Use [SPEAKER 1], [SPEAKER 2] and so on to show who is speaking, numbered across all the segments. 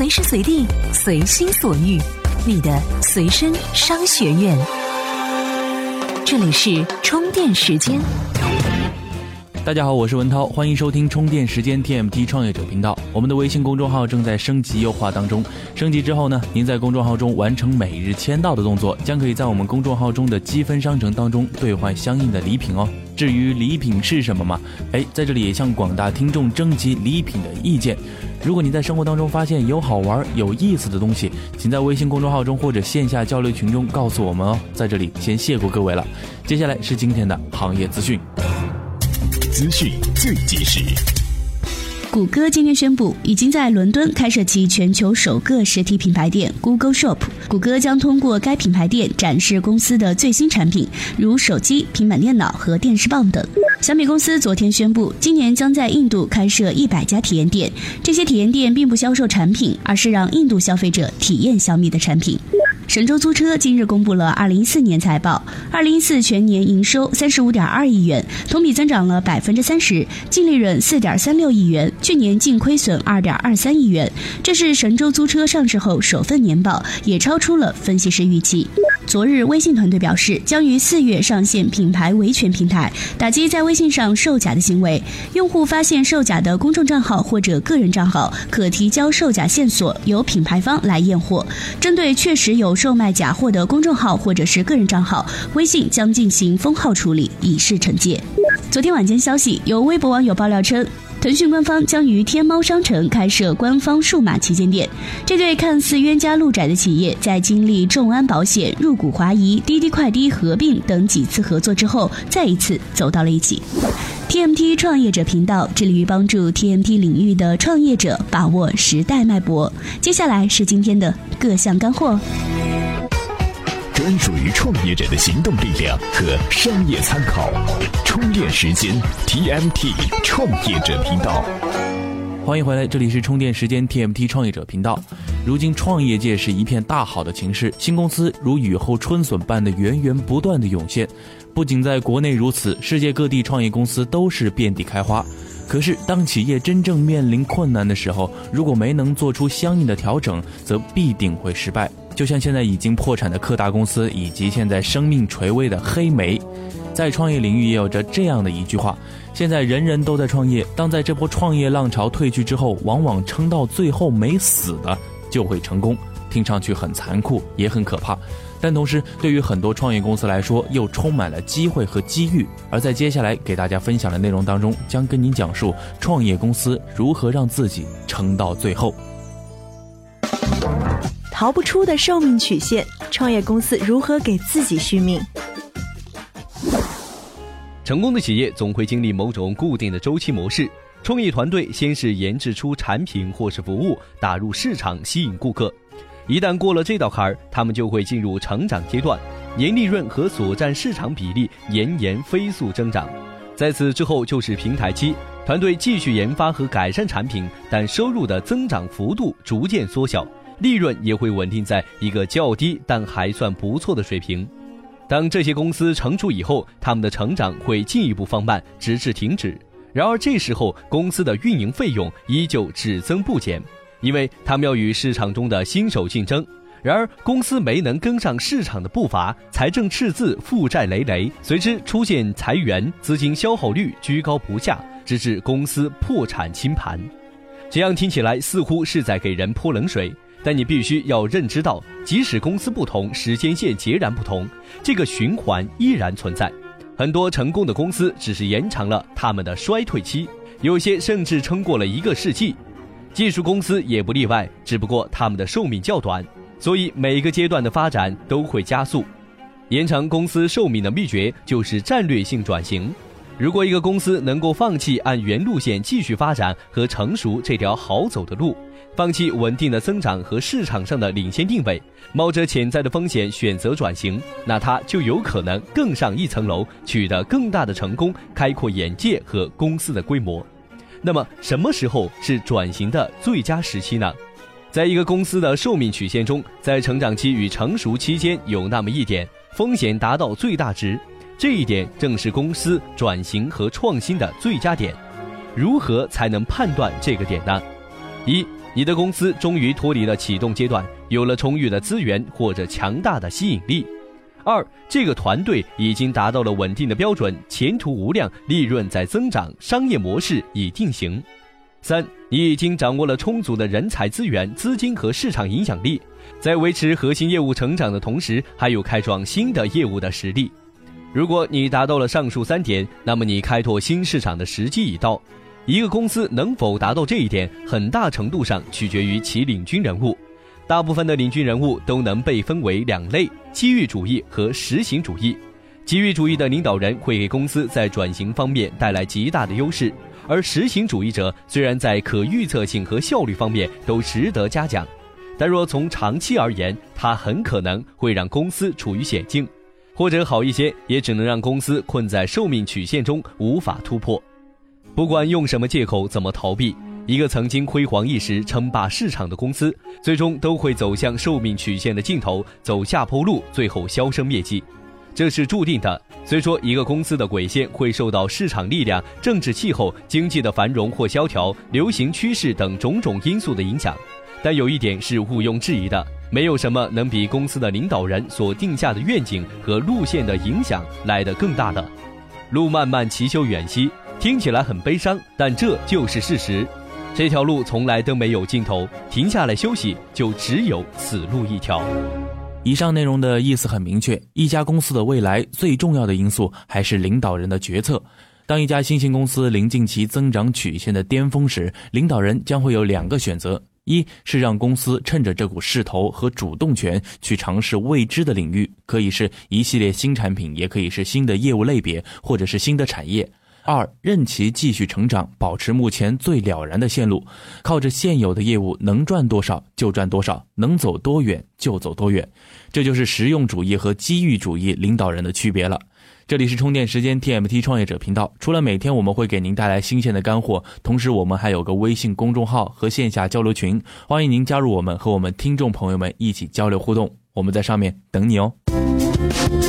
[SPEAKER 1] 随时随地，随心所欲，你的随身商学院。这里是充电时间。
[SPEAKER 2] 大家好，我是文涛，欢迎收听充电时间 TMT 创业者频道。我们的微信公众号正在升级优化当中，升级之后呢，您在公众号中完成每日签到的动作，将可以在我们公众号中的积分商城当中兑换相应的礼品哦。至于礼品是什么嘛？哎，在这里也向广大听众征集礼品的意见。如果你在生活当中发现有好玩、有意思的东西，请在微信公众号中或者线下交流群中告诉我们哦。在这里先谢过各位了。接下来是今天的行业资讯。
[SPEAKER 3] 资讯最及时。
[SPEAKER 4] 谷歌今天宣布，已经在伦敦开设其全球首个实体品牌店 Google Shop。谷歌将通过该品牌店展示公司的最新产品，如手机、平板电脑和电视棒等。小米公司昨天宣布，今年将在印度开设一百家体验店。这些体验店并不销售产品，而是让印度消费者体验小米的产品。神州租车今日公布了二零一四年财报，二零一四全年营收三十五点二亿元，同比增长了百分之三十，净利润四点三六亿元，去年净亏损二点二三亿元，这是神州租车上市后首份年报，也超出了分析师预期。昨日，微信团队表示，将于四月上线品牌维权平台，打击在微信上售假的行为。用户发现售假的公众账号或者个人账号，可提交售假线索，由品牌方来验货。针对确实有售卖假货的公众号或者是个人账号，微信将进行封号处理，以示惩戒。昨天晚间消息，有微博网友爆料称。腾讯官方将于天猫商城开设官方数码旗舰店。这对看似冤家路窄的企业，在经历众安保险、入股华谊、滴滴快滴合并等几次合作之后，再一次走到了一起。TMT 创业者频道致力于帮助 TMT 领域的创业者把握时代脉搏。接下来是今天的各项干货。
[SPEAKER 3] 专属于创业者的行动力量和商业参考，充电时间 TMT 创业者频道。
[SPEAKER 2] 欢迎回来，这里是充电时间 TMT 创业者频道。如今创业界是一片大好的情势，新公司如雨后春笋般的源源不断的涌现。不仅在国内如此，世界各地创业公司都是遍地开花。可是，当企业真正面临困难的时候，如果没能做出相应的调整，则必定会失败。就像现在已经破产的科大公司，以及现在生命垂危的黑莓，在创业领域也有着这样的一句话：现在人人都在创业，当在这波创业浪潮退去之后，往往撑到最后没死的就会成功。听上去很残酷，也很可怕，但同时对于很多创业公司来说，又充满了机会和机遇。而在接下来给大家分享的内容当中，将跟您讲述创业公司如何让自己撑到最后。
[SPEAKER 5] 逃不出的寿命曲线，创业公司如何给自己续命？
[SPEAKER 6] 成功的企业总会经历某种固定的周期模式。创业团队先是研制出产品或是服务，打入市场，吸引顾客。一旦过了这道坎儿，他们就会进入成长阶段，年利润和所占市场比例年年飞速增长。在此之后就是平台期，团队继续研发和改善产品，但收入的增长幅度逐渐缩小。利润也会稳定在一个较低但还算不错的水平。当这些公司成熟以后，他们的成长会进一步放慢，直至停止。然而这时候，公司的运营费用依旧只增不减，因为他们要与市场中的新手竞争。然而公司没能跟上市场的步伐，财政赤字，负债累累，随之出现裁员，资金消耗率居高不下，直至公司破产清盘。这样听起来似乎是在给人泼冷水。但你必须要认知到，即使公司不同，时间线截然不同，这个循环依然存在。很多成功的公司只是延长了他们的衰退期，有些甚至撑过了一个世纪。技术公司也不例外，只不过他们的寿命较短，所以每个阶段的发展都会加速。延长公司寿命的秘诀就是战略性转型。如果一个公司能够放弃按原路线继续发展和成熟这条好走的路，放弃稳定的增长和市场上的领先定位，冒着潜在的风险选择转型，那它就有可能更上一层楼，取得更大的成功，开阔眼界和公司的规模。那么，什么时候是转型的最佳时期呢？在一个公司的寿命曲线中，在成长期与成熟期间有那么一点风险达到最大值。这一点正是公司转型和创新的最佳点，如何才能判断这个点呢？一，你的公司终于脱离了启动阶段，有了充裕的资源或者强大的吸引力。二，这个团队已经达到了稳定的标准，前途无量，利润在增长，商业模式已定型。三，你已经掌握了充足的人才资源、资金和市场影响力，在维持核心业务成长的同时，还有开创新的业务的实力。如果你达到了上述三点，那么你开拓新市场的时机已到。一个公司能否达到这一点，很大程度上取决于其领军人物。大部分的领军人物都能被分为两类：机遇主义和实行主义。机遇主义的领导人会给公司在转型方面带来极大的优势。而实行主义者虽然在可预测性和效率方面都值得嘉奖，但若从长期而言，他很可能会让公司处于险境，或者好一些，也只能让公司困在寿命曲线中无法突破。不管用什么借口，怎么逃避，一个曾经辉煌一时、称霸市场的公司，最终都会走向寿命曲线的尽头，走下坡路，最后销声灭迹。这是注定的。虽说一个公司的轨线会受到市场力量、政治气候、经济的繁荣或萧条、流行趋势等种种因素的影响，但有一点是毋庸置疑的：没有什么能比公司的领导人所定下的愿景和路线的影响来得更大的。路漫漫其修远兮，听起来很悲伤，但这就是事实。这条路从来都没有尽头，停下来休息，就只有死路一条。
[SPEAKER 2] 以上内容的意思很明确：一家公司的未来最重要的因素还是领导人的决策。当一家新兴公司临近其增长曲线的巅峰时，领导人将会有两个选择：一是让公司趁着这股势头和主动权去尝试未知的领域，可以是一系列新产品，也可以是新的业务类别，或者是新的产业。二，任其继续成长，保持目前最了然的线路，靠着现有的业务能赚多少就赚多少，能走多远就走多远。这就是实用主义和机遇主义领导人的区别了。这里是充电时间 TMT 创业者频道。除了每天我们会给您带来新鲜的干货，同时我们还有个微信公众号和线下交流群，欢迎您加入我们，和我们听众朋友们一起交流互动。我们在上面等你哦。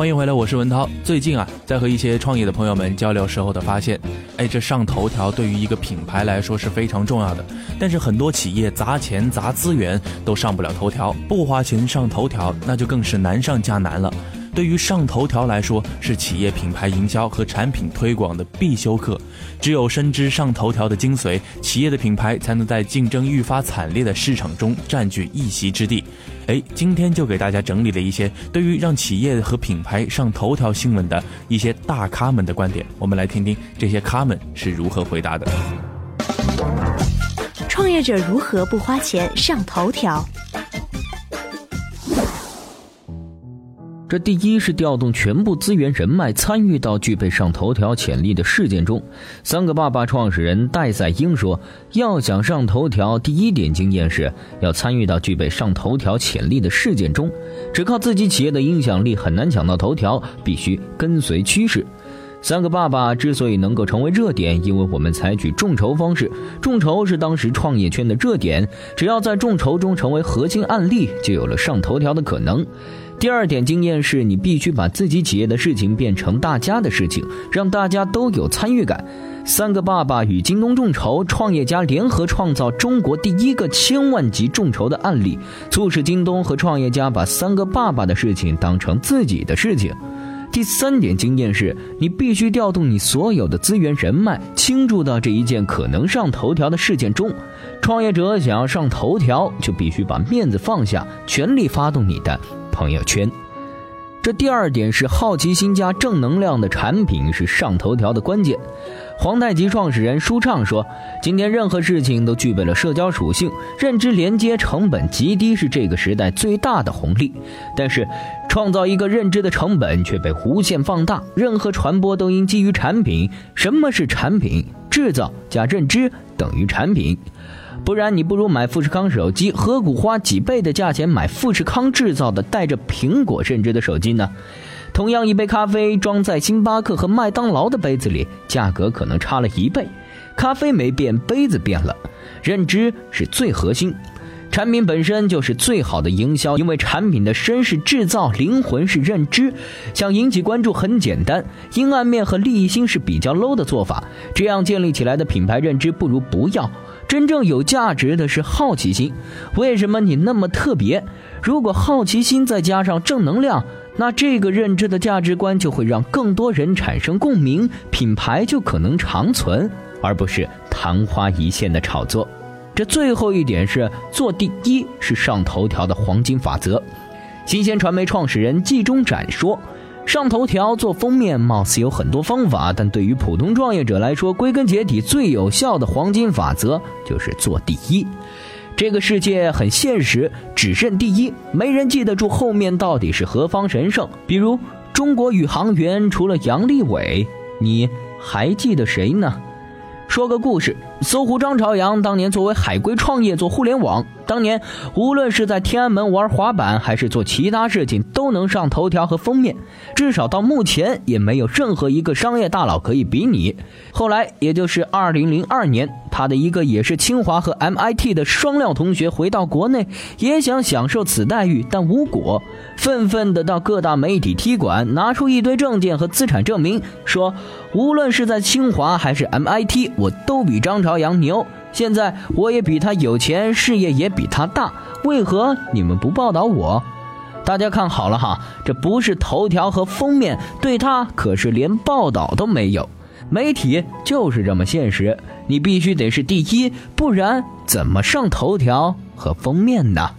[SPEAKER 2] 欢迎回来，我是文涛。最近啊，在和一些创业的朋友们交流时候的发现，哎，这上头条对于一个品牌来说是非常重要的。但是很多企业砸钱砸资源都上不了头条，不花钱上头条，那就更是难上加难了。对于上头条来说，是企业品牌营销和产品推广的必修课。只有深知上头条的精髓，企业的品牌才能在竞争愈发惨烈的市场中占据一席之地。哎，今天就给大家整理了一些对于让企业和品牌上头条新闻的一些大咖们的观点，我们来听听这些咖们是如何回答的。
[SPEAKER 5] 创业者如何不花钱上头条？
[SPEAKER 7] 这第一是调动全部资源人脉，参与到具备上头条潜力的事件中。三个爸爸创始人戴赛英说：“要想上头条，第一点经验是要参与到具备上头条潜力的事件中。只靠自己企业的影响力很难抢到头条，必须跟随趋势。”三个爸爸之所以能够成为热点，因为我们采取众筹方式。众筹是当时创业圈的热点，只要在众筹中成为核心案例，就有了上头条的可能。第二点经验是你必须把自己企业的事情变成大家的事情，让大家都有参与感。三个爸爸与京东众筹创业家联合创造中国第一个千万级众筹的案例，促使京东和创业家把三个爸爸的事情当成自己的事情。第三点经验是你必须调动你所有的资源人脉，倾注到这一件可能上头条的事件中。创业者想要上头条，就必须把面子放下，全力发动你的。朋友圈，这第二点是好奇心加正能量的产品是上头条的关键。皇太极创始人舒畅说：“今天任何事情都具备了社交属性，认知连接成本极低是这个时代最大的红利。但是，创造一个认知的成本却被无限放大。任何传播都应基于产品。什么是产品？制造加认知等于产品。”不然，你不如买富士康手机，何苦花几倍的价钱买富士康制造的带着苹果认知的手机呢？同样一杯咖啡，装在星巴克和麦当劳的杯子里，价格可能差了一倍。咖啡没变，杯子变了。认知是最核心。产品本身就是最好的营销，因为产品的身是制造，灵魂是认知。想引起关注很简单，阴暗面和利益心是比较 low 的做法。这样建立起来的品牌认知不如不要。真正有价值的是好奇心。为什么你那么特别？如果好奇心再加上正能量，那这个认知的价值观就会让更多人产生共鸣，品牌就可能长存，而不是昙花一现的炒作。这最后一点是做第一是上头条的黄金法则。新鲜传媒创始人季中展说：“上头条做封面貌似有很多方法，但对于普通创业者来说，归根结底最有效的黄金法则就是做第一。这个世界很现实，只认第一，没人记得住后面到底是何方神圣。比如中国宇航员除了杨利伟，你还记得谁呢？”说个故事，搜狐张朝阳当年作为海归创业做互联网，当年无论是在天安门玩滑板，还是做其他事情，都能上头条和封面，至少到目前也没有任何一个商业大佬可以比拟。后来，也就是二零零二年，他的一个也是清华和 MIT 的双料同学回到国内，也想享受此待遇，但无果。愤愤地到各大媒体踢馆，拿出一堆证件和资产证明，说无论是在清华还是 MIT，我都比张朝朝阳牛。现在我也比他有钱，事业也比他大，为何你们不报道我？大家看好了哈，这不是头条和封面，对他可是连报道都没有。媒体就是这么现实，你必须得是第一，不然怎么上头条和封面呢？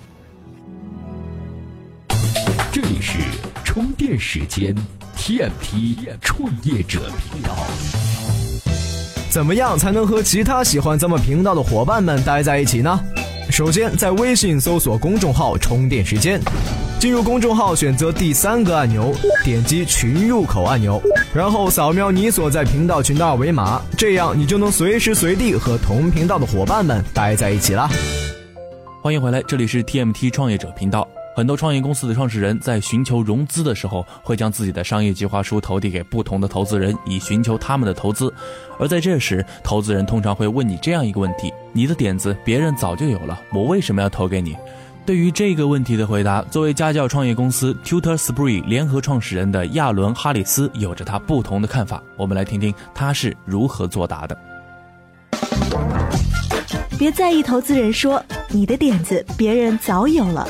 [SPEAKER 3] 这里是充电时间，TMT 创业者频道。
[SPEAKER 8] 怎么样才能和其他喜欢咱们频道的伙伴们待在一起呢？首先，在微信搜索公众号“充电时间”，进入公众号，选择第三个按钮，点击群入口按钮，然后扫描你所在频道群的二维码，这样你就能随时随地和同频道的伙伴们待在一起啦。
[SPEAKER 2] 欢迎回来，这里是 TMT 创业者频道。很多创业公司的创始人在寻求融资的时候，会将自己的商业计划书投递给不同的投资人，以寻求他们的投资。而在这时，投资人通常会问你这样一个问题：你的点子别人早就有了，我为什么要投给你？对于这个问题的回答，作为家教创业公司 Tutor Spree 联合创始人的亚伦·哈里斯有着他不同的看法。我们来听听他是如何作答的。
[SPEAKER 5] 别在意投资人说你的点子别人早有了。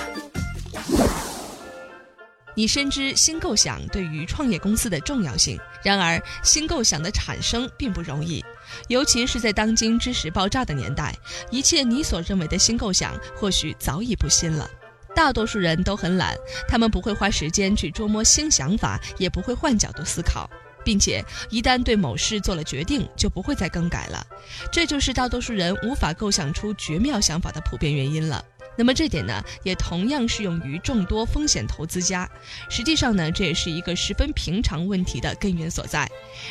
[SPEAKER 9] 你深知新构想对于创业公司的重要性，然而新构想的产生并不容易，尤其是在当今知识爆炸的年代，一切你所认为的新构想或许早已不新了。大多数人都很懒，他们不会花时间去琢磨新想法，也不会换角度思考，并且一旦对某事做了决定，就不会再更改了。这就是大多数人无法构想出绝妙想法的普遍原因了。那么这点呢，也同样适用于众多风险投资家。实际上呢，这也是一个十分平常问题的根源所在。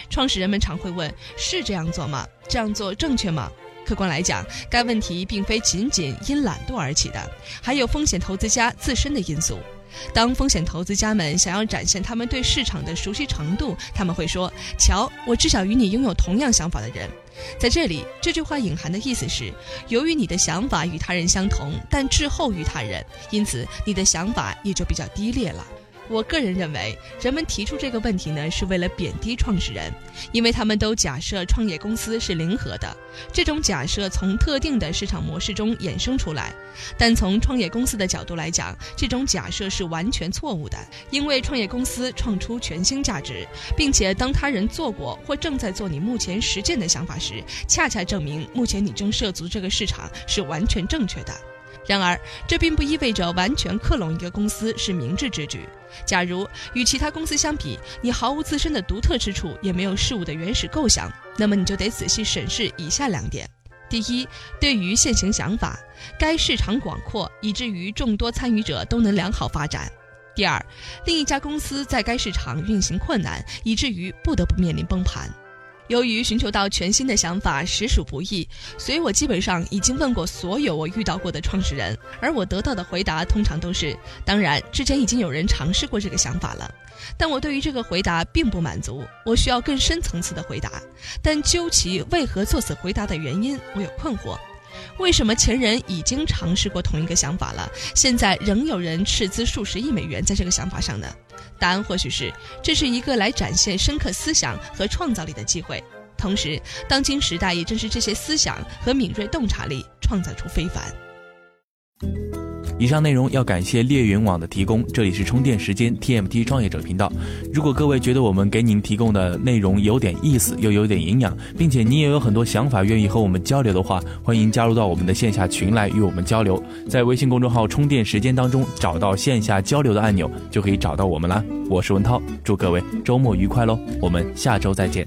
[SPEAKER 9] 创始人们常会问：是这样做吗？这样做正确吗？客观来讲，该问题并非仅仅因懒惰而起的，还有风险投资家自身的因素。当风险投资家们想要展现他们对市场的熟悉程度，他们会说：“瞧，我至少与你拥有同样想法的人。”在这里，这句话隐含的意思是，由于你的想法与他人相同，但滞后于他人，因此你的想法也就比较低劣了。我个人认为，人们提出这个问题呢，是为了贬低创始人，因为他们都假设创业公司是零和的。这种假设从特定的市场模式中衍生出来，但从创业公司的角度来讲，这种假设是完全错误的。因为创业公司创出全新价值，并且当他人做过或正在做你目前实践的想法时，恰恰证明目前你正涉足这个市场是完全正确的。然而，这并不意味着完全克隆一个公司是明智之举。假如与其他公司相比，你毫无自身的独特之处，也没有事物的原始构想，那么你就得仔细审视以下两点：第一，对于现行想法，该市场广阔，以至于众多参与者都能良好发展；第二，另一家公司在该市场运行困难，以至于不得不面临崩盘。由于寻求到全新的想法实属不易，所以我基本上已经问过所有我遇到过的创始人，而我得到的回答通常都是：当然，之前已经有人尝试过这个想法了。但我对于这个回答并不满足，我需要更深层次的回答。但究其为何作此回答的原因，我有困惑。为什么前人已经尝试过同一个想法了，现在仍有人斥资数十亿美元在这个想法上呢？答案或许是这是一个来展现深刻思想和创造力的机会。同时，当今时代也正是这些思想和敏锐洞察力创造出非凡。
[SPEAKER 2] 以上内容要感谢猎云网的提供。这里是充电时间 TMT 创业者频道。如果各位觉得我们给您提供的内容有点意思，又有点营养，并且你也有很多想法愿意和我们交流的话，欢迎加入到我们的线下群来与我们交流。在微信公众号“充电时间”当中找到线下交流的按钮，就可以找到我们啦。我是文涛，祝各位周末愉快喽！我们下周再见。